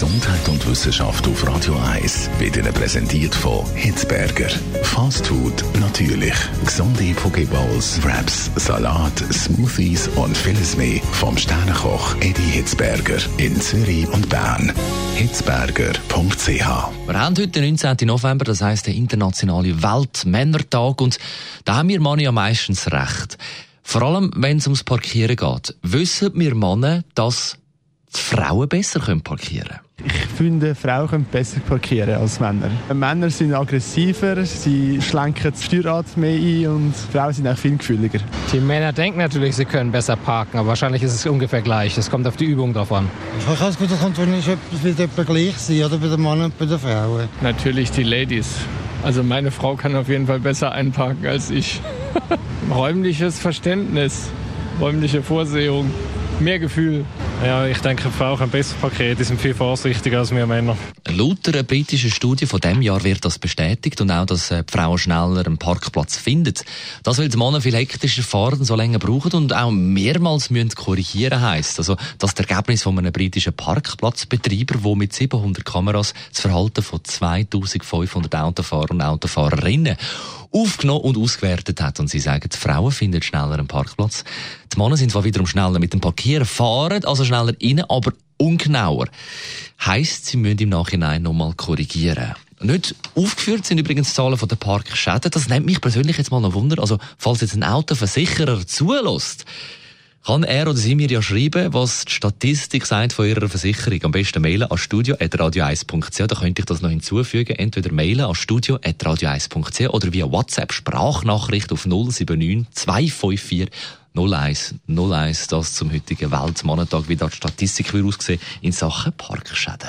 Gesundheit und Wissenschaft auf Radio 1 wird Ihnen präsentiert von Hitzberger. Fast Food natürlich. Gesunde Pokeballs, Wraps, Salat, Smoothies und vieles mehr vom Sternenkoch Eddie Hitzberger in Zürich und Bern. Hitzberger.ch Wir haben heute den 19. November, das heißt der internationale Weltmännertag und da haben wir Männer ja meistens recht. Vor allem, wenn es ums Parkieren geht. Wissen wir Männer, dass die Frauen besser parkieren können? Ich finde, Frauen können besser parkieren als Männer. Männer sind aggressiver, sie schlenken das Steuerrad mehr ein und Frauen sind auch viel gefühliger. Die Männer denken natürlich, sie können besser parken, aber wahrscheinlich ist es ungefähr gleich. Es kommt auf die Übung drauf an. Ich habe das Gefühl, das kommt wahrscheinlich etwas etwa gleich sein, oder bei den Männern und bei den Frauen. Natürlich die Ladies. Also meine Frau kann auf jeden Fall besser einparken als ich. Räumliches Verständnis, räumliche Vorsehung, mehr Gefühl. Ja, ich denke, Frauen können besser parkieren. Die sind viel vorsichtiger als wir Männer. Laut einer britischen Studie von dem Jahr wird das bestätigt und auch, dass äh, die Frauen schneller einen Parkplatz finden. Das, weil die Männer viel hektischer fahren, so länger brauchen und auch mehrmals müssen korrigieren heisst. Also, das Ergebnis von einem britischen Parkplatzbetreiber, der mit 700 Kameras das Verhalten von 2500 Autofahrern und Autofahrerinnen aufgenommen und ausgewertet hat. Und sie sagen, die Frauen finden schneller einen Parkplatz. Die Männer sind zwar wiederum schneller mit dem Parkieren, fahren also schneller rein, aber ungenauer. Heißt, sie müssen im Nachhinein nochmal korrigieren. Nicht aufgeführt sind übrigens Zahlen von den Parkschäden. Das nimmt mich persönlich jetzt mal noch Wunder. Also, falls jetzt ein Autoversicherer zulässt, kann er oder sie mir ja schreiben, was die Statistik sagt von ihrer Versicherung. Am besten mailen an studio.radio1.ch. Da könnte ich das noch hinzufügen. Entweder mailen an studio.radio1.ch oder via WhatsApp Sprachnachricht auf 079 254 01 01. Das zum heutigen Weltmannentag, wie da die Statistik aussehen in Sachen Parkschäden.